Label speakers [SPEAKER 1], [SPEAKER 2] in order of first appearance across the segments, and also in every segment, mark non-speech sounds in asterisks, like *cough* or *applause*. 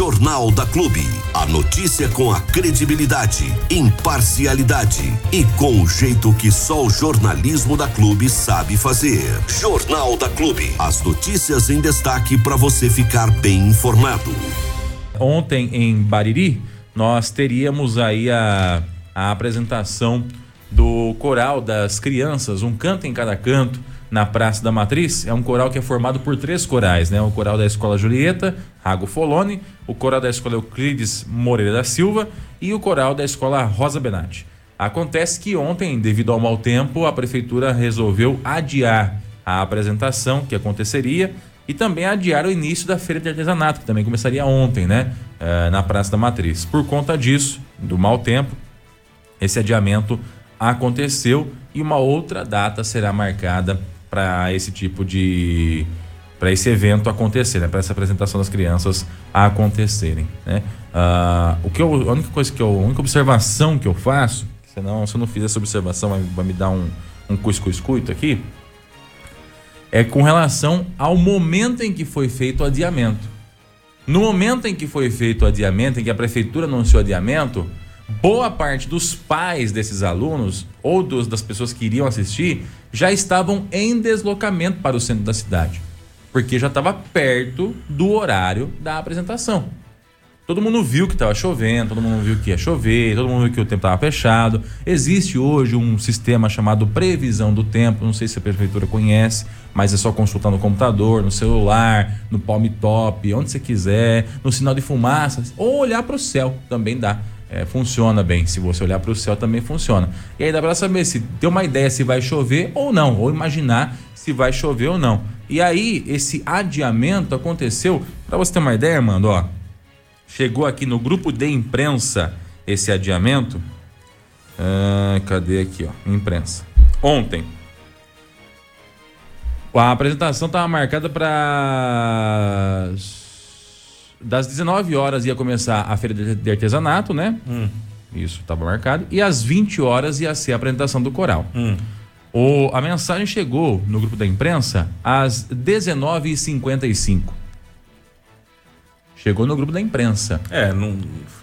[SPEAKER 1] Jornal da Clube. A notícia com a credibilidade, imparcialidade e com o jeito que só o jornalismo da Clube sabe fazer. Jornal da Clube. As notícias em destaque para você ficar bem informado.
[SPEAKER 2] Ontem em Bariri, nós teríamos aí a, a apresentação do coral das crianças, um canto em cada canto na Praça da Matriz. É um coral que é formado por três corais, né? O coral da Escola Julieta, Rago Foloni, o coral da Escola Euclides Moreira da Silva e o coral da Escola Rosa Benatti. Acontece que ontem, devido ao mau tempo, a prefeitura resolveu adiar a apresentação que aconteceria e também adiar o início da feira de artesanato, que também começaria ontem, né? Uh, na Praça da Matriz. Por conta disso, do mau tempo, esse adiamento aconteceu e uma outra data será marcada para esse tipo de para esse evento acontecer, né? Para essa apresentação das crianças acontecerem, né? Uh, o que eu, a única coisa que eu, a única observação que eu faço, senão se eu não fizer essa observação vai, vai me dar um um cuscuz-cuito aqui, é com relação ao momento em que foi feito o adiamento. No momento em que foi feito o adiamento, em que a prefeitura anunciou o adiamento, boa parte dos pais desses alunos ou dos, das pessoas que iriam assistir já estavam em deslocamento para o centro da cidade, porque já estava perto do horário da apresentação. Todo mundo viu que estava chovendo, todo mundo viu que ia chover, todo mundo viu que o tempo estava fechado. Existe hoje um sistema chamado previsão do tempo, não sei se a prefeitura conhece, mas é só consultar no computador, no celular, no palm top, onde você quiser, no sinal de fumaça, ou olhar para o céu, também dá é, funciona bem. Se você olhar para o céu, também funciona. E aí dá para saber se ter uma ideia se vai chover ou não, ou imaginar se vai chover ou não. E aí, esse adiamento aconteceu, para você ter uma ideia, mano, ó. Chegou aqui no grupo de imprensa esse adiamento. Ah, cadê aqui, ó? Imprensa. Ontem. A apresentação estava marcada para das 19 horas ia começar a feira de artesanato, né? Hum. Isso estava marcado. E às 20 horas ia ser a apresentação do coral. Hum. O, a mensagem chegou no grupo da imprensa às 19h55. Chegou no grupo da imprensa.
[SPEAKER 3] É, não,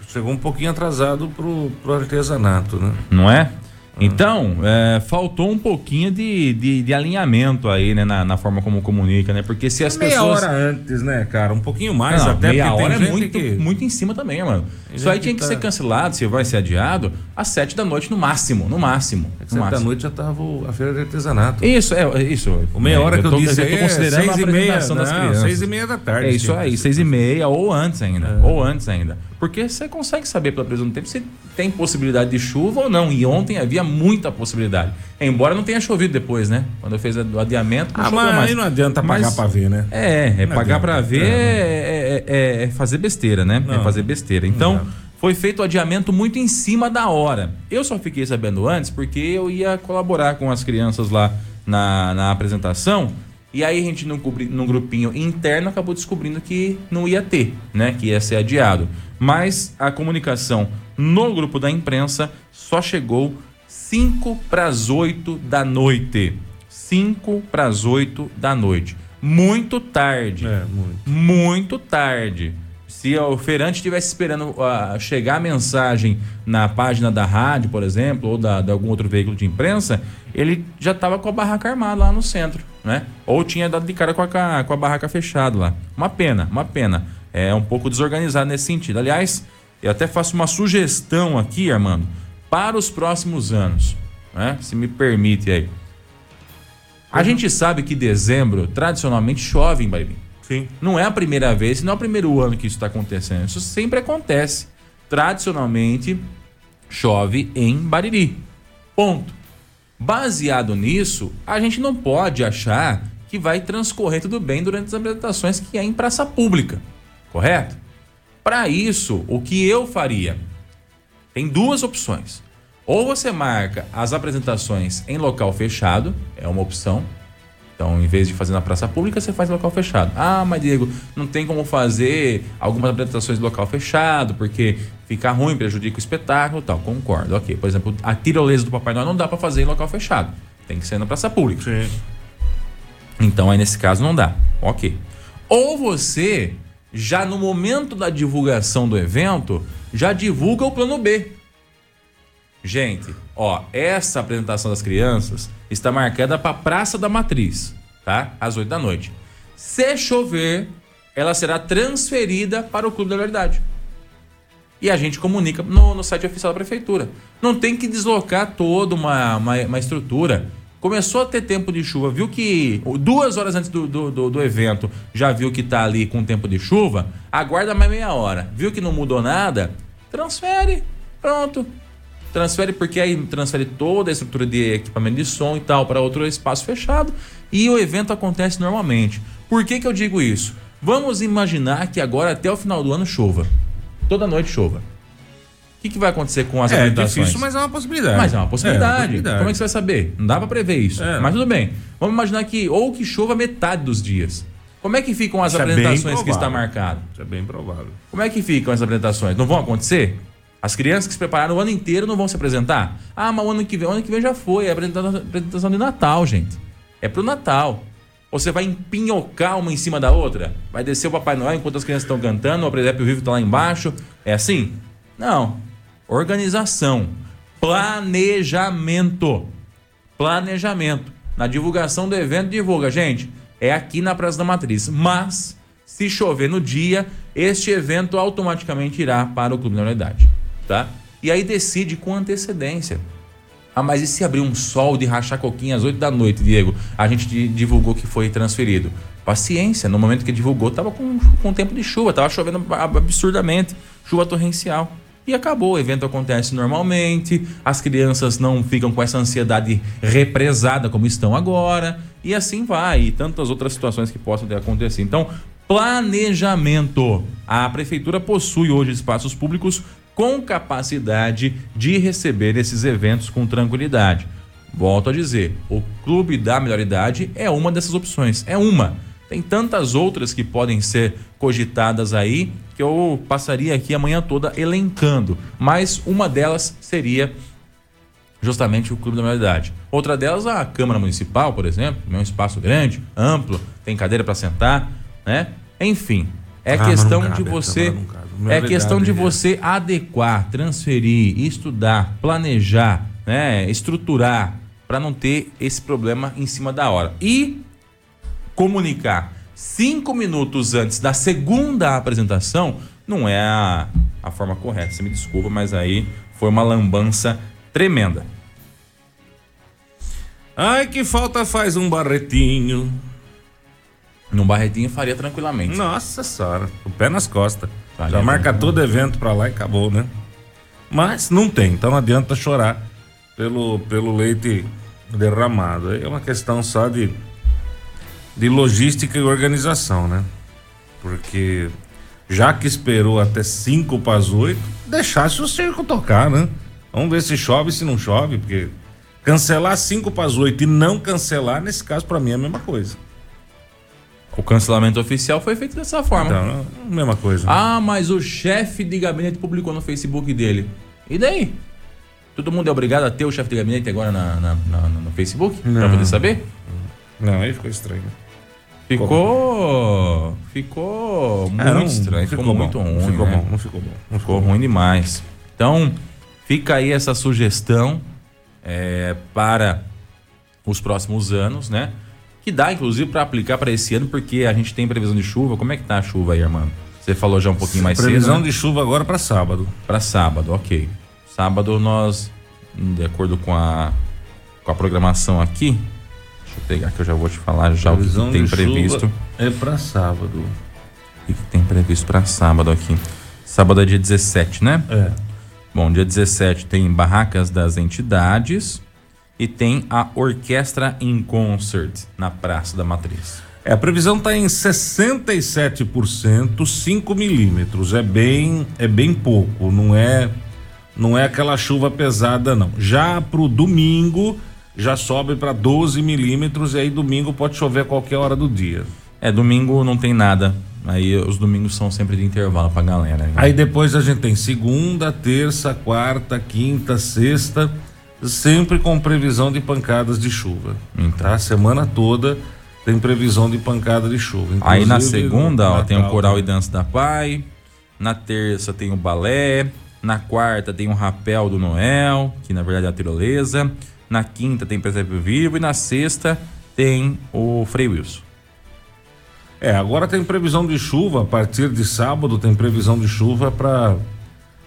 [SPEAKER 3] chegou um pouquinho atrasado pro, pro artesanato, né?
[SPEAKER 2] Não é? Então, é, faltou um pouquinho de, de, de alinhamento aí, né, na, na, forma como comunica, né? Porque se as
[SPEAKER 3] meia
[SPEAKER 2] pessoas.
[SPEAKER 3] Meia hora antes, né, cara? Um pouquinho mais
[SPEAKER 2] não,
[SPEAKER 3] até.
[SPEAKER 2] Meia hora é muito, que... muito em cima também, mano. Isso aí tinha que tá... ser cancelado, se vai ser adiado, às sete da noite no máximo, no máximo.
[SPEAKER 3] É sete da noite já tava a feira de artesanato.
[SPEAKER 2] Isso, é, isso.
[SPEAKER 3] O meia hora que eu, tô, disse
[SPEAKER 2] eu tô considerando é seis a apresentação meia, das não, crianças.
[SPEAKER 3] Seis e meia da tarde.
[SPEAKER 2] É isso aí, seis e meia ou antes ainda. É. Ou antes ainda. Porque você consegue saber pela previsão do tempo se tem possibilidade de chuva ou não. E ontem havia muita possibilidade. Embora não tenha chovido depois, né? Quando eu fiz o adiamento,
[SPEAKER 3] não ah, mas mais. aí não adianta pagar mas, pra ver, né?
[SPEAKER 2] É, é pagar para ver é, é, é, fazer besteira, né? Não, é fazer besteira. Então, foi feito o adiamento muito em cima da hora. Eu só fiquei sabendo antes porque eu ia colaborar com as crianças lá na, na apresentação e aí a gente num, num grupinho interno acabou descobrindo que não ia ter, né? Que ia ser adiado. Mas a comunicação no grupo da imprensa só chegou 5 para as 8 da noite. 5 para as 8 da noite. Muito tarde. É, muito. Muito tarde. Se o feirante estivesse esperando uh, chegar a mensagem na página da rádio, por exemplo, ou da, de algum outro veículo de imprensa, ele já estava com a barraca armada lá no centro, né? Ou tinha dado de cara com a, com a barraca fechada lá. Uma pena, uma pena. É um pouco desorganizado nesse sentido. Aliás, eu até faço uma sugestão aqui, Armando, para os próximos anos, né? Se me permite aí. A uhum. gente sabe que dezembro tradicionalmente chove em Bariri.
[SPEAKER 3] Sim.
[SPEAKER 2] Não é a primeira vez, não é o primeiro ano que isso está acontecendo. Isso sempre acontece. Tradicionalmente, chove em Bariri. Ponto. Baseado nisso, a gente não pode achar que vai transcorrer tudo bem durante as apresentações que é em praça pública. Correto? Para isso, o que eu faria? Tem duas opções. Ou você marca as apresentações em local fechado, é uma opção, então, em vez de fazer na praça pública, você faz em local fechado. Ah, mas Diego, não tem como fazer algumas apresentações em local fechado, porque fica ruim, prejudica o espetáculo tal. Concordo, ok. Por exemplo, a tirolesa do Papai Noel não dá para fazer em local fechado. Tem que ser na praça pública.
[SPEAKER 3] Sim.
[SPEAKER 2] Então, aí nesse caso não dá. Ok. Ou você já no momento da divulgação do evento, já divulga o plano B. Gente, ó, essa apresentação das crianças está marcada para a Praça da Matriz, tá? Às 8 da noite. Se chover, ela será transferida para o Clube da Verdade. E a gente comunica no, no site oficial da prefeitura. Não tem que deslocar toda uma, uma, uma estrutura. Começou a ter tempo de chuva, viu que duas horas antes do, do, do, do evento já viu que tá ali com tempo de chuva, aguarda mais meia hora. Viu que não mudou nada? Transfere. Pronto. Transfere porque aí transfere toda a estrutura de equipamento de som e tal para outro espaço fechado e o evento acontece normalmente. Por que, que eu digo isso? Vamos imaginar que agora até o final do ano chova. Toda noite chova. O que, que vai acontecer com as
[SPEAKER 3] É
[SPEAKER 2] apresentações?
[SPEAKER 3] difícil, mas é uma possibilidade.
[SPEAKER 2] Mas é uma possibilidade.
[SPEAKER 3] É uma possibilidade.
[SPEAKER 2] Como é que você vai saber? Não dá pra prever isso.
[SPEAKER 3] É.
[SPEAKER 2] Mas tudo bem. Vamos imaginar que ou que chova metade dos dias. Como é que ficam as
[SPEAKER 3] Isso é
[SPEAKER 2] apresentações que está marcado?
[SPEAKER 3] Isso é bem provável.
[SPEAKER 2] Como é que ficam as apresentações? Não vão acontecer? As crianças que se prepararam o ano inteiro não vão se apresentar? Ah, mas o ano que vem, o ano que vem já foi, é a apresentação, de Natal, gente. É pro Natal. Ou você vai empinhocar uma em cima da outra? Vai descer o Papai Noel enquanto as crianças estão cantando, o presépio vivo tá lá embaixo? É assim? Não. Organização. Planejamento. Planejamento. Na divulgação do evento, divulga. Gente, é aqui na Praça da Matriz. Mas, se chover no dia, este evento automaticamente irá para o Clube da Unidade. Tá? E aí decide com antecedência. Ah, mas e se abrir um sol de rachar coquinha às 8 da noite, Diego? A gente di- divulgou que foi transferido. Paciência, no momento que divulgou, tava com, com tempo de chuva, tava chovendo ab- absurdamente, chuva torrencial. E acabou, o evento acontece normalmente, as crianças não ficam com essa ansiedade represada como estão agora, e assim vai, e tantas outras situações que possam ter acontecido. Então, planejamento. A prefeitura possui hoje espaços públicos com capacidade de receber esses eventos com tranquilidade. Volto a dizer, o Clube da Melhor Idade é uma dessas opções, é uma. Tem tantas outras que podem ser cogitadas aí que eu passaria aqui a manhã toda elencando, mas uma delas seria justamente o Clube da Melhor Idade. Outra delas, a Câmara Municipal, por exemplo, é um espaço grande, amplo, tem cadeira para sentar, né? Enfim, é
[SPEAKER 3] Câmara
[SPEAKER 2] questão
[SPEAKER 3] cabe,
[SPEAKER 2] de você é questão de
[SPEAKER 3] idade é-
[SPEAKER 2] você adequar, transferir, estudar, planejar, né, estruturar para não ter esse problema em cima da hora. E comunicar cinco minutos antes da segunda apresentação não é a, a forma correta. Você me desculpa, mas aí foi uma lambança tremenda.
[SPEAKER 3] Ai, que falta faz um barretinho.
[SPEAKER 2] Num Barretinho faria tranquilamente.
[SPEAKER 3] Nossa senhora, o pé nas costas.
[SPEAKER 2] Faria
[SPEAKER 3] Já marca todo evento pra lá e acabou, né? Mas não tem, então não adianta chorar pelo, pelo leite derramado. É uma questão só de, de logística e organização, né? Porque já que esperou até 5 para as 8, deixasse o circo tocar, né? Vamos ver se chove, se não chove, porque cancelar 5 para as 8 e não cancelar, nesse caso, para mim é a mesma coisa.
[SPEAKER 2] O cancelamento oficial foi feito dessa forma.
[SPEAKER 3] Então, é a mesma coisa.
[SPEAKER 2] Ah, mas o chefe de gabinete publicou no Facebook dele. E daí? Todo mundo é obrigado a ter o chefe de gabinete agora na, na- na- no Facebook? Pra
[SPEAKER 3] Não.
[SPEAKER 2] poder saber?
[SPEAKER 3] Não, aí ficou estranho.
[SPEAKER 2] Ficou. Ficou muito
[SPEAKER 3] É, não
[SPEAKER 2] estranho. Ficou,
[SPEAKER 3] bom,
[SPEAKER 2] muito ruim.
[SPEAKER 3] Ficou
[SPEAKER 2] né?
[SPEAKER 3] bom, não ficou bom. Não
[SPEAKER 2] Ficou ruim demais. Então, fica aí essa sugestão é, para os próximos anos, né? Que dá, inclusive, para aplicar para esse ano, porque a gente tem previsão de chuva. Como é que tá a chuva aí, Armando? Você falou já um pouquinho mais
[SPEAKER 3] Previsão
[SPEAKER 2] cedo. né?
[SPEAKER 3] de chuva agora para sábado.
[SPEAKER 2] Para sábado, ok. Sábado nós, de acordo com a, com a programação aqui, deixa eu pegar que eu já vou te falar já o que, tem previsto.
[SPEAKER 3] é para sábado.
[SPEAKER 2] O que, que tem previsto para sábado aqui? Sábado é dia 17, né?
[SPEAKER 3] É.
[SPEAKER 2] Bom, dia 17 tem Barracas das Entidades e tem a Orquestra in Concert na Praça da Matriz.
[SPEAKER 3] É, a previsão está em 67%, 5 milímetros. É bem, é bem pouco, não é, não é aquela chuva pesada, não. Já para o domingo, já sobe para 12 milímetros e aí domingo pode chover a qualquer hora do dia.
[SPEAKER 2] É, domingo não tem nada. Aí os domingos são sempre de intervalo pra galera. né?
[SPEAKER 3] Aí depois a gente tem segunda, terça, quarta, quinta, sexta, sempre com previsão de pancadas de chuva.
[SPEAKER 2] Então.
[SPEAKER 3] Tá? A semana toda tem previsão de pancada de chuva.
[SPEAKER 2] Aí na segunda, ó, tem o Coral e Dança da Pai. Na terça tem o balé. Na quarta tem o rapel do Noel, que na verdade é a tirolesa. Na quinta tem presépio vivo e na sexta tem o Frei Wilson.
[SPEAKER 3] É, agora tem previsão de chuva a partir de sábado, tem previsão de chuva para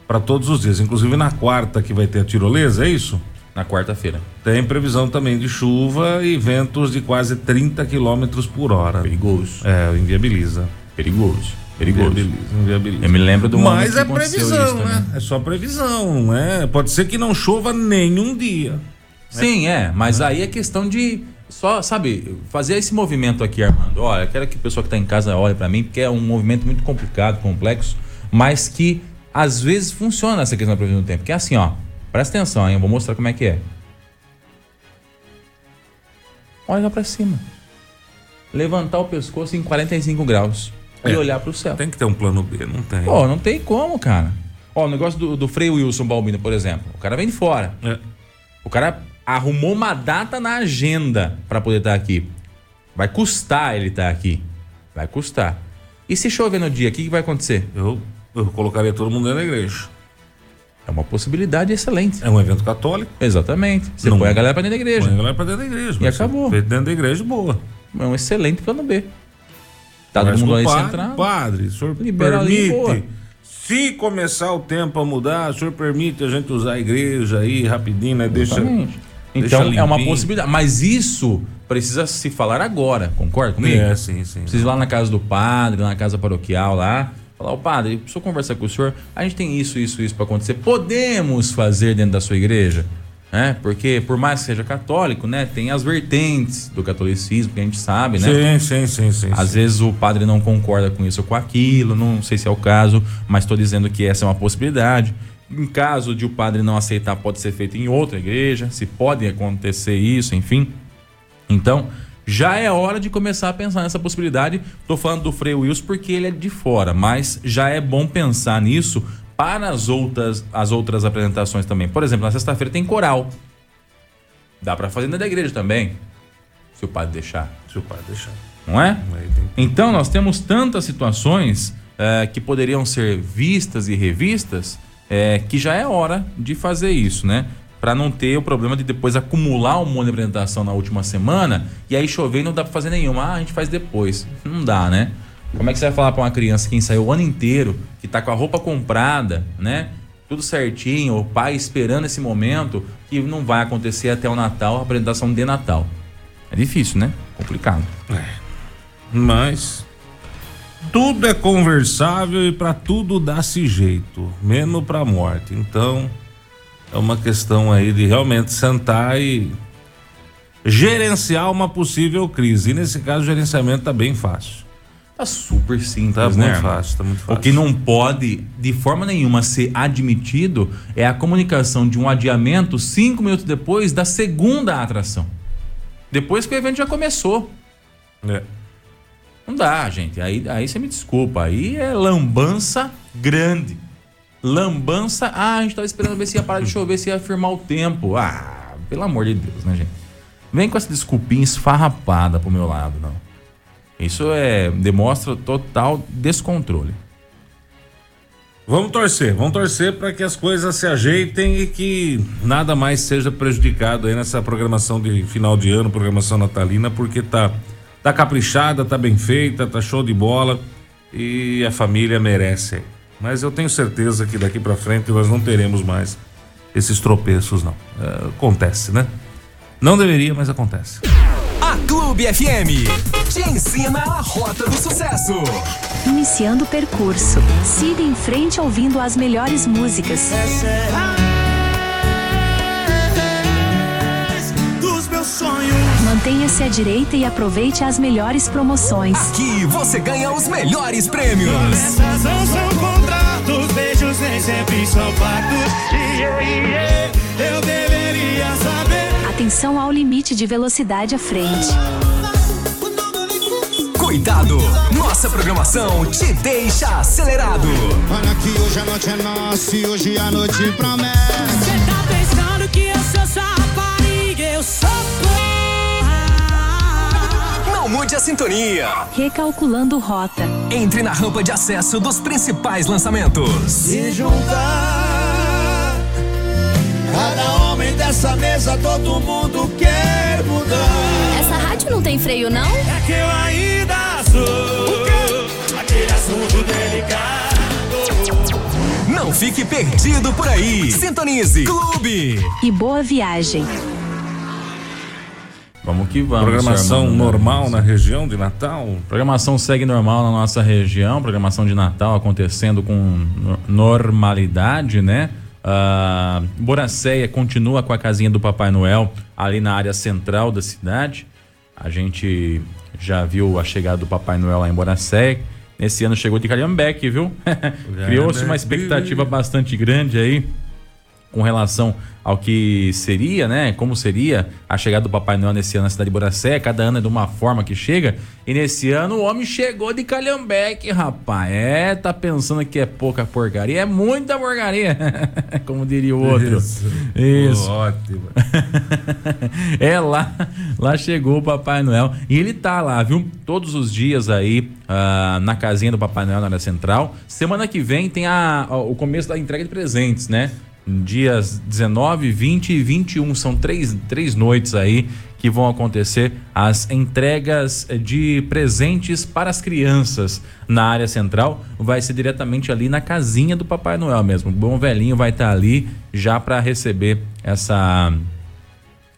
[SPEAKER 3] para todos os dias, inclusive na quarta que vai ter a tirolesa, é isso?
[SPEAKER 2] Na quarta-feira.
[SPEAKER 3] Tem previsão também de chuva e ventos de quase 30 km por hora.
[SPEAKER 2] Perigoso.
[SPEAKER 3] É, inviabiliza.
[SPEAKER 2] Perigoso. Perigoso.
[SPEAKER 3] Inviabiliza, inviabiliza.
[SPEAKER 2] Eu me lembro do
[SPEAKER 3] Mas é previsão,
[SPEAKER 2] isso
[SPEAKER 3] né?
[SPEAKER 2] também.
[SPEAKER 3] É só previsão, né? Pode ser que não chova nenhum dia.
[SPEAKER 2] Sim, é, mas aí é questão de só, sabe, fazer esse movimento aqui, Armando. Olha, eu quero que o pessoal que está em casa olhe para mim, porque é um movimento muito complicado, complexo, mas que às vezes funciona essa questão da previsão do tempo. Que é assim, ó, presta atenção, hein, eu vou mostrar como é que é. Olha lá para cima. Levantar o pescoço em 45 graus e
[SPEAKER 3] É.
[SPEAKER 2] olhar para o céu.
[SPEAKER 3] Tem que ter um plano B, não tem.
[SPEAKER 2] Pô, não tem como, cara. Ó, o negócio do, do Frei Wilson Balbino, por exemplo. O cara vem de fora.
[SPEAKER 3] É.
[SPEAKER 2] O cara arrumou uma data na agenda para poder estar aqui. Vai custar ele estar aqui. Vai custar. E se chover no dia, o que, que vai acontecer?
[SPEAKER 3] Eu, eu colocaria todo mundo dentro da igreja.
[SPEAKER 2] É uma possibilidade excelente.
[SPEAKER 3] É um evento católico.
[SPEAKER 2] Exatamente. Você
[SPEAKER 3] Não-
[SPEAKER 2] põe a galera pra dentro da igreja.
[SPEAKER 3] Põe a galera pra dentro da igreja.
[SPEAKER 2] E acabou.
[SPEAKER 3] Feito dentro da igreja, boa.
[SPEAKER 2] É um excelente plano B. Tá todo mundo aí
[SPEAKER 3] padre,
[SPEAKER 2] centrado.
[SPEAKER 3] Padre, o senhor
[SPEAKER 2] boa.
[SPEAKER 3] permite. Se começar o tempo a mudar, o senhor permite a gente usar a igreja aí rapidinho, né?
[SPEAKER 2] Exatamente.
[SPEAKER 3] deixa
[SPEAKER 2] Então é uma possibilidade. Mas isso precisa se falar agora, concorda comigo?
[SPEAKER 3] É, sim, sim.
[SPEAKER 2] Precisa ir lá na casa do padre, lá na casa paroquial lá. Falar, ô padre, preciso conversar com o senhor. A gente tem isso, isso, isso para acontecer. Podemos fazer dentro da sua igreja? É, porque por mais que seja católico, né, tem as vertentes do catolicismo que a gente sabe, né?
[SPEAKER 3] Sim, sim, sim, sim.
[SPEAKER 2] Às
[SPEAKER 3] sim.
[SPEAKER 2] vezes o padre não concorda com isso ou com aquilo, não sei se é o caso, mas estou dizendo que essa é uma possibilidade. Em caso de o padre não aceitar, pode ser feito em outra igreja, se pode acontecer isso, enfim. Então, já é hora de começar a pensar nessa possibilidade. Estou falando do Frei Wilson porque ele é de fora, mas já é bom pensar nisso para as outras, as outras apresentações também. Por exemplo, na sexta-feira tem coral. Dá para fazer dentro da igreja também, se o padre deixar,
[SPEAKER 3] Se o padre deixar.
[SPEAKER 2] não é? Então, nós temos tantas situações eh, que poderiam ser vistas e revistas eh, que já é hora de fazer isso, né? Para não ter o problema de depois acumular um monte de apresentação na última semana e aí chover e não dá para fazer nenhuma. Ah, a gente faz depois. Não dá, né? Como é que você vai falar para uma criança que ensaiou o ano inteiro, que tá com a roupa comprada, né? Tudo certinho, o pai esperando esse momento, que não vai acontecer até o Natal, a apresentação de Natal. É difícil, né? Complicado.
[SPEAKER 3] Mas tudo é conversável e para tudo dá-se jeito, menos para morte. Então é uma questão aí de realmente sentar e gerenciar uma possível crise. E nesse caso o gerenciamento tá bem fácil.
[SPEAKER 2] Tá super simples,
[SPEAKER 3] Tá
[SPEAKER 2] né?
[SPEAKER 3] muito fácil, tá muito fácil.
[SPEAKER 2] O que não pode, de forma nenhuma, ser admitido é a comunicação de um adiamento cinco minutos depois da segunda atração. Depois que o evento já começou.
[SPEAKER 3] É.
[SPEAKER 2] Não dá, gente. Aí, aí você me desculpa. Aí é lambança grande. Lambança. Ah, a gente tava esperando ver se ia parar de chover, se ia firmar o tempo. Ah, pelo amor de Deus, né, gente? Vem com essa desculpinha esfarrapada pro meu lado, não. Isso é demonstra total descontrole.
[SPEAKER 3] Vamos torcer, vamos torcer para que as coisas se ajeitem e que nada mais seja prejudicado aí nessa programação de final de ano, programação natalina, porque tá tá caprichada, tá bem feita, tá show de bola e a família merece. aí. Mas eu tenho certeza que daqui para frente nós não teremos mais esses tropeços não. É, acontece, né? Não deveria, mas acontece.
[SPEAKER 4] A Clube FM te ensina a rota do sucesso.
[SPEAKER 5] Iniciando o percurso. Siga em frente ouvindo as melhores músicas.
[SPEAKER 6] dos
[SPEAKER 5] Mantenha-se à direita e aproveite as melhores promoções.
[SPEAKER 4] Aqui você ganha os melhores prêmios.
[SPEAKER 6] Essas não são contratos, beijos nem sempre são pactos. Yeah, yeah, eu deveria saber.
[SPEAKER 5] Atenção ao limite de velocidade à frente.
[SPEAKER 4] Cuidado, nossa programação te deixa acelerado.
[SPEAKER 6] Olha que hoje a noite é nossa e hoje a noite promete.
[SPEAKER 7] Cê tá pensando que eu sou sua rapariga, eu sou.
[SPEAKER 4] Não mude a sintonia.
[SPEAKER 5] Recalculando rota.
[SPEAKER 4] Entre na rampa de acesso dos principais lançamentos.
[SPEAKER 6] Se juntar, cada homem dessa mesa, todo mundo quer mudar.
[SPEAKER 8] Essa rádio não tem freio, não?
[SPEAKER 6] É que eu ainda sou aquele assunto delicado.
[SPEAKER 4] Não fique perdido por aí. Sintonize Clube.
[SPEAKER 5] E boa viagem.
[SPEAKER 2] Vamos que vamos.
[SPEAKER 3] Programação
[SPEAKER 2] Armando
[SPEAKER 3] normal na região de Natal.
[SPEAKER 2] Programação segue normal na nossa região, programação de Natal acontecendo com no- normalidade, né? Ah, Boracéia continua com a casinha do Papai Noel ali na área central da cidade. A gente já viu a chegada do Papai Noel lá em Boracéia. Nesse ano chegou de Calhambeque, viu? *laughs* Criou-se uma expectativa bastante grande aí com relação ao que seria, né? Como seria a chegada do Papai Noel nesse ano na cidade de Boracé. Cada ano é de uma forma que chega. E nesse ano o homem chegou de Calhambeque, rapaz. É, tá pensando que é pouca porcaria. É muita porcaria. *laughs* Como diria o outro. Isso.
[SPEAKER 3] Ótimo. *laughs*
[SPEAKER 2] é lá, lá chegou o Papai Noel e ele tá lá, viu? Todos os dias aí ah, na casinha do Papai Noel na área central. Semana que vem tem a, a- o começo da entrega de presentes, né? Dias 19, 20 e 21 são três, três noites aí que vão acontecer as entregas de presentes para as crianças na área central. Vai ser diretamente ali na casinha do Papai Noel mesmo. O bom velhinho vai estar ali já para receber essa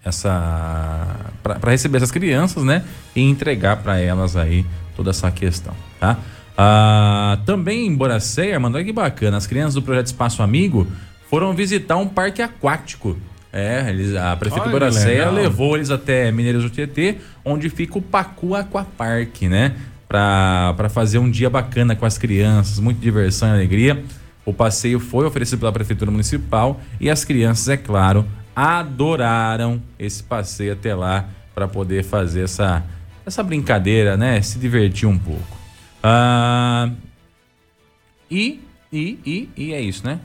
[SPEAKER 2] essa para receber essas crianças, né, e entregar para elas aí toda essa questão, tá? Ah, também em Boracéia, mano, olha que bacana, as crianças do projeto Espaço Amigo foram visitar um parque aquático. É, eles, a prefeitura
[SPEAKER 3] Olha,
[SPEAKER 2] Boracéia levou eles até Mineiros do Tietê, onde fica o Pacu Aquapark, né? Pra, pra fazer um dia bacana com as crianças, muita diversão e alegria. O passeio foi oferecido pela Prefeitura Municipal e as crianças, é claro, adoraram esse passeio até lá para poder fazer essa, essa brincadeira, né? Se divertir um pouco. Ah, e, e, e, e é isso, né?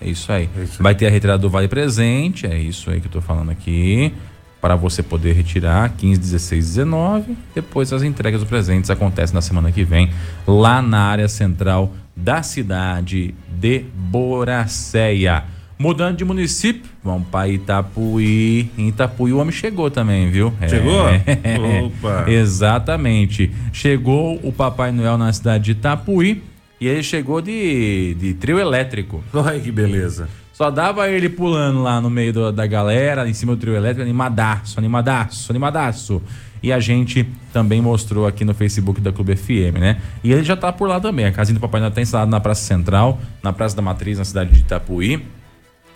[SPEAKER 2] É isso aí. Vai ter a retirada do Vale Presente, é isso aí que eu tô falando aqui. Para você poder retirar 15, 16, 19. Depois as entregas dos presentes acontecem na semana que vem, lá na área central da cidade de Boracéia. Mudando de município, vamos para Itapuí. Em Itapuí o homem chegou também, viu?
[SPEAKER 3] Chegou?
[SPEAKER 2] É. *laughs*
[SPEAKER 3] Opa.
[SPEAKER 2] Exatamente. Chegou o Papai Noel na cidade de Itapuí e ele chegou de, de trio elétrico.
[SPEAKER 3] Olha que beleza.
[SPEAKER 2] Só dava ele pulando lá no meio do- da galera, em cima do trio elétrico, animadaço, animadaço, animadaço. E a gente também mostrou aqui no Facebook da Clube FM, né? E ele já tá por lá também. A casinha do Papai Noel tá instalada na Praça Central, na Praça da Matriz, na cidade de Itapuí.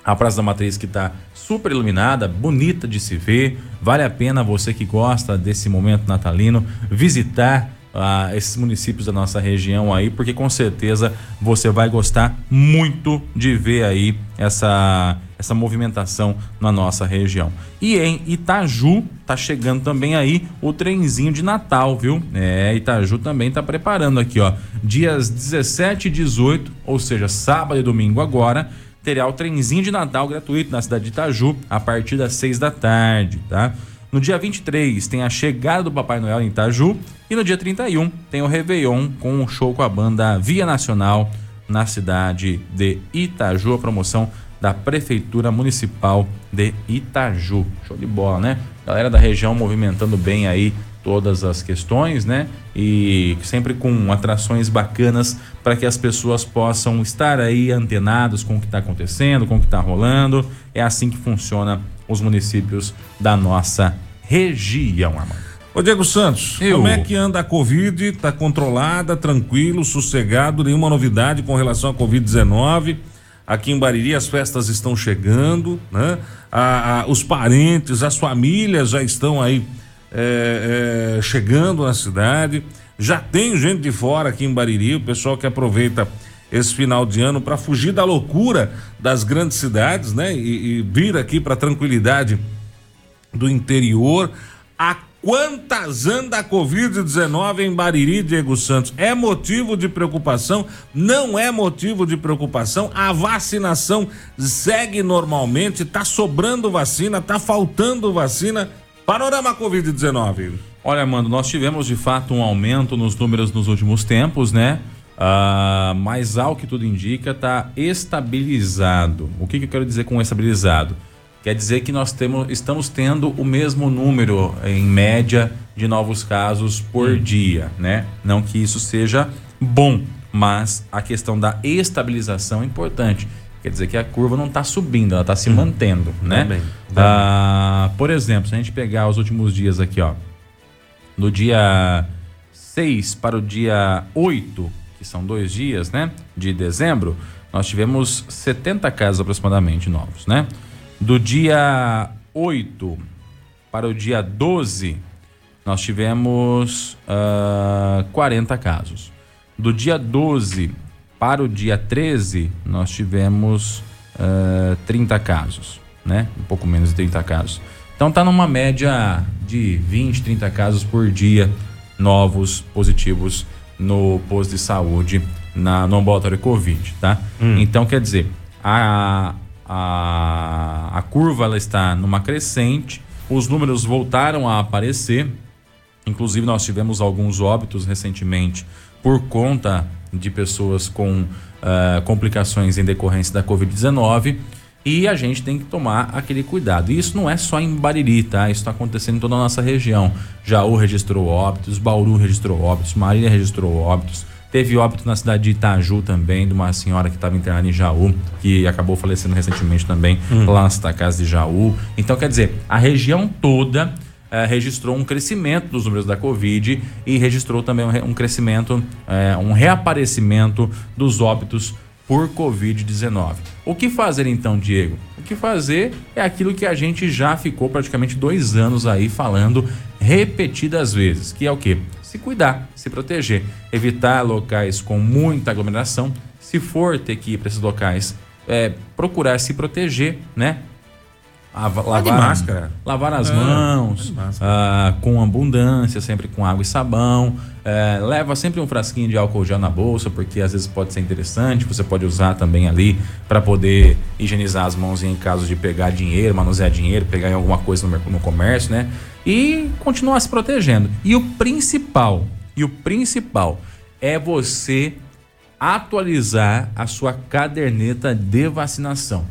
[SPEAKER 2] A Praça da Matriz que está super iluminada, bonita de se ver. Vale a pena você que gosta desse momento natalino visitar esses municípios da nossa região aí, porque com certeza você vai gostar muito de ver aí essa, essa movimentação na nossa região. E em Itaju tá chegando também aí o trenzinho de Natal, viu? É, Itaju também tá preparando aqui, ó. Dias 17 e 18, ou seja, sábado e domingo agora terá o trenzinho de Natal gratuito na cidade de Itaju a partir das 6 da tarde, tá? No dia 23 tem a chegada do Papai Noel em Itaju e no dia 31 tem o Réveillon com um show com a banda Via Nacional na cidade de Itaju, a promoção da Prefeitura Municipal de Itaju. Show de bola, né? Galera da região movimentando bem aí todas as questões, né? E sempre com atrações bacanas para que as pessoas possam estar aí antenados com o que está acontecendo, com o que está rolando. É assim que funciona os municípios da nossa região, Armando.
[SPEAKER 3] Ô Diego Santos,
[SPEAKER 2] Eu.
[SPEAKER 3] como é que anda a Covid? Tá controlada, tranquilo, sossegado, nenhuma novidade com relação à Covid-19? Aqui em Bariri as festas estão chegando, né? A- a- os parentes, as famílias já estão aí é, é, chegando na cidade. Já tem gente de fora aqui em Bariri, o pessoal que aproveita esse final de ano para fugir da loucura das grandes cidades, né? E, e vir aqui para tranquilidade do interior. A quantas anda a Covid-19 em Bariri, Diego Santos? É motivo de preocupação? Não é motivo de preocupação? A vacinação segue normalmente? Tá sobrando vacina? Tá faltando vacina? Panorama Covid-19.
[SPEAKER 2] Olha, Mando, nós tivemos de fato um aumento nos números nos últimos tempos, né? Ah, mas ao que tudo indica, está estabilizado. O que, que eu quero dizer com estabilizado? Quer dizer que nós temos, estamos tendo o mesmo número, em média, de novos casos por dia, né? Não que isso seja bom, mas a questão da estabilização é importante. Quer dizer que a curva não está subindo, ela está se mantendo, né?
[SPEAKER 3] bem,
[SPEAKER 2] Ah, por exemplo, se a gente pegar os últimos dias aqui, ó, do dia 6 para o dia 8, que são dois dias, né? De dezembro, nós tivemos 70 casos aproximadamente novos, né? Do dia 8 para o dia 12, nós tivemos ah, 40 casos. Do dia 12 para o dia 13, nós tivemos ah, 30 casos, né? Um pouco menos de 30 casos. Então tá numa média de 20, 30 casos por dia novos positivos no posto de saúde na, no ambulatório Covid, tá? Então quer dizer, a, a, a curva ela está numa crescente, os números voltaram a aparecer, Inclusive, nós tivemos alguns óbitos recentemente por conta de pessoas com ah, complicações em decorrência da Covid-19 e a gente tem que tomar aquele cuidado. E isso não é só em Bariri, tá? Isso está acontecendo em toda a nossa região. Jaú registrou óbitos, Bauru registrou óbitos, Marília registrou óbitos. Teve óbito na cidade de Itaju também, de uma senhora que estava internada em Jaú, que acabou falecendo recentemente também, lá na Casa de Jaú. Então, quer dizer, a região toda eh, registrou um crescimento dos números da Covid e registrou também um, um crescimento, eh, um reaparecimento dos óbitos por Covid-19. O que fazer então, Diego? O que fazer é aquilo que a gente já ficou praticamente dois anos aí falando repetidas vezes, que é o quê? Se cuidar, se proteger, evitar locais com muita aglomeração. Se for ter que ir para esses locais, eh, procurar se proteger, né? Ava-
[SPEAKER 3] Vai de máscara.
[SPEAKER 2] lavar as
[SPEAKER 3] É,
[SPEAKER 2] mãos
[SPEAKER 3] máscara.
[SPEAKER 2] ah, com abundância, sempre com água e sabão. É, leva sempre um frasquinho de álcool gel na bolsa, porque às vezes pode ser interessante. Você pode usar também ali para poder higienizar as mãos em caso de pegar dinheiro, manusear dinheiro, pegar em alguma coisa no, no comércio, né? E continuar se protegendo. E o principal, e o principal é você atualizar a sua caderneta de vacinação,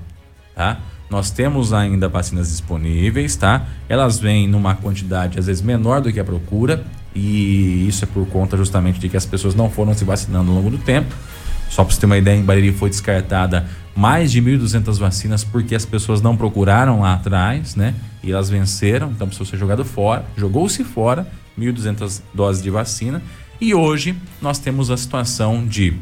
[SPEAKER 2] tá? Nós temos ainda vacinas disponíveis, tá? Elas vêm numa quantidade às vezes menor do que a procura e isso é por conta justamente de que as pessoas não foram se vacinando ao longo do tempo. Só para você ter uma ideia, em Bariri foi descartada mais de 1.200 vacinas porque as pessoas não procuraram lá atrás, né? E elas venceram, então precisou ser jogado fora. Jogou-se fora 1.200 doses de vacina. E hoje nós temos a situação de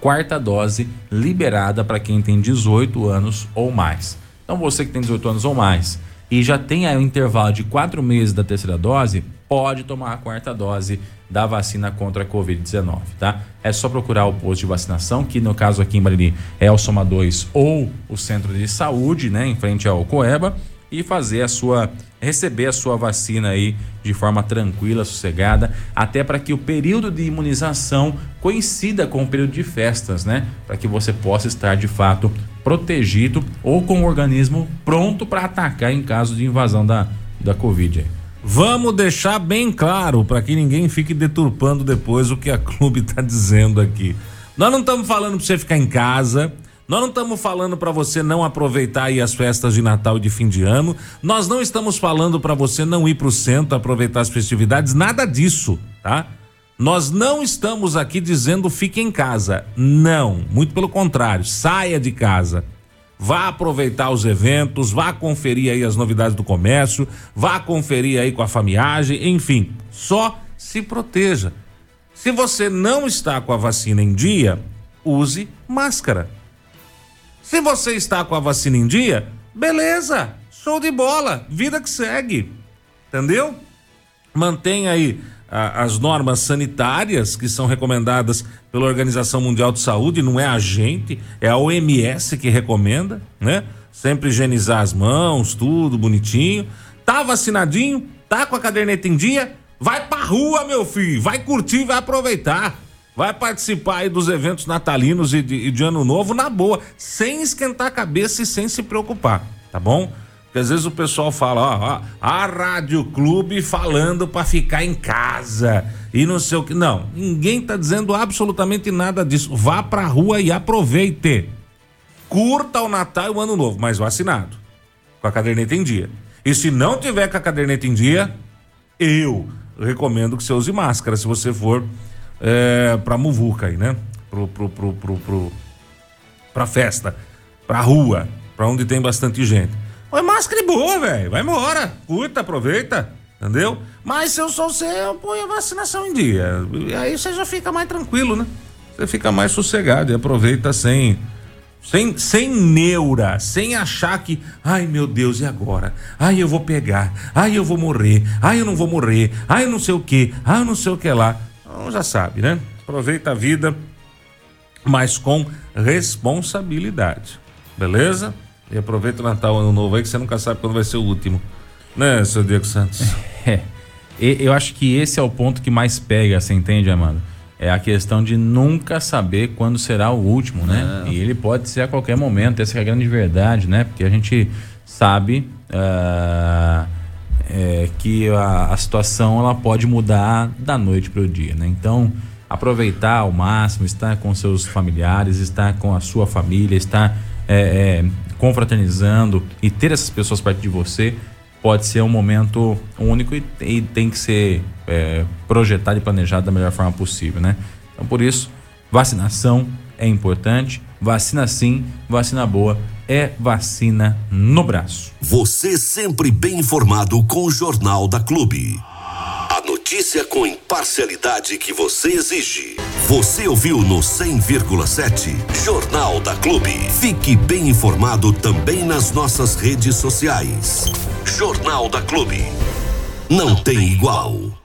[SPEAKER 2] quarta dose liberada para quem tem 18 anos ou mais. Então você que tem 18 anos ou mais e já tem aí um intervalo de quatro meses da terceira dose, pode tomar a quarta dose da vacina contra a Covid-19, tá? É só procurar o posto de vacinação, que no caso aqui em Bariri é o Soma 2 ou o Centro de Saúde, né, em frente ao Coeba, e fazer a sua receber a sua vacina aí de forma tranquila, sossegada, até para que o período de imunização coincida com o período de festas, né? Para que você possa estar de fato protegido ou com o organismo pronto para atacar em caso de invasão da, da Covid.
[SPEAKER 3] Vamos deixar bem claro para que ninguém fique deturpando depois o que a *laughs* clube tá dizendo aqui. Nós não estamos falando para você ficar em casa. Nós não estamos falando para você não aproveitar aí as festas de Natal e de fim de ano. Nós não estamos falando para você não ir para o centro aproveitar as festividades. Nada disso, tá? Nós não estamos aqui dizendo fique em casa. Não, muito pelo contrário, saia de casa. Vá aproveitar os eventos, vá conferir aí as novidades do comércio, vá conferir aí com a famiagem, enfim, só se proteja. Se você não está com a vacina em dia, use máscara. Se você está com a vacina em dia, beleza, show de bola, vida que segue. Entendeu? Mantenha aí ah, as normas sanitárias que são recomendadas pela Organização Mundial de Saúde, não é a gente, é a OMS que recomenda, né? Sempre higienizar as mãos, tudo bonitinho. Tá vacinadinho? Tá com a caderneta em dia? Vai pra rua, meu filho, vai curtir, vai aproveitar. Vai participar aí dos eventos natalinos e de, e de ano novo na boa, sem esquentar a cabeça e sem se preocupar, tá bom? Porque às vezes o pessoal fala, ó, ó a Rádio Clube falando para ficar em casa e não sei o que. Não, ninguém tá dizendo absolutamente nada disso. Vá pra rua e aproveite. Curta o Natal e o Ano Novo, mas vacinado. Com a caderneta em dia. E se não tiver com a caderneta em dia, eu recomendo que você use máscara se você for é, pra muvuca aí, né? Pro, pro, pro, pro, pro, pra festa, pra rua, pra onde tem bastante gente. Põe máscara e boa, velho. Vai embora. Curta, aproveita. Entendeu? Mas se eu sou você, eu ponho a vacinação em dia. E aí você já fica mais tranquilo, né? Você fica mais sossegado e aproveita sem. Sem, sem neura, sem achar que, ai meu Deus, e agora? Ai eu vou pegar, ai eu vou morrer, ai eu não vou morrer, ai eu não sei o que, ai eu não sei o que lá. Então já sabe, né? Aproveita a vida, mas com responsabilidade. Beleza? E aproveita o Natal, Ano Novo aí, que você nunca sabe quando vai ser o último. Né, seu Diego Santos? *laughs*
[SPEAKER 2] É. E- Eu acho que esse é o ponto que mais pega, você entende, Amado? É a questão de nunca saber quando será o último, né? E ele pode ser a qualquer momento, essa é a grande verdade, né? Porque a gente sabe ah, é, que a, a situação ela pode mudar da noite para o dia, né? Então, aproveitar ao máximo, estar com seus familiares, estar com a sua família, estar é, é, confraternizando e ter essas pessoas perto de você pode ser um momento único e, e tem que ser é, projetado e planejado da melhor forma possível, né? Então, por isso, vacinação é importante. Vacina sim, vacina boa é vacina no braço.
[SPEAKER 1] Você sempre bem informado com o Jornal da Clube. A notícia com imparcialidade que você exige. Você ouviu no 100,7 Jornal da Clube. Fique bem informado também nas nossas redes sociais. Jornal da Clube. Não tem igual.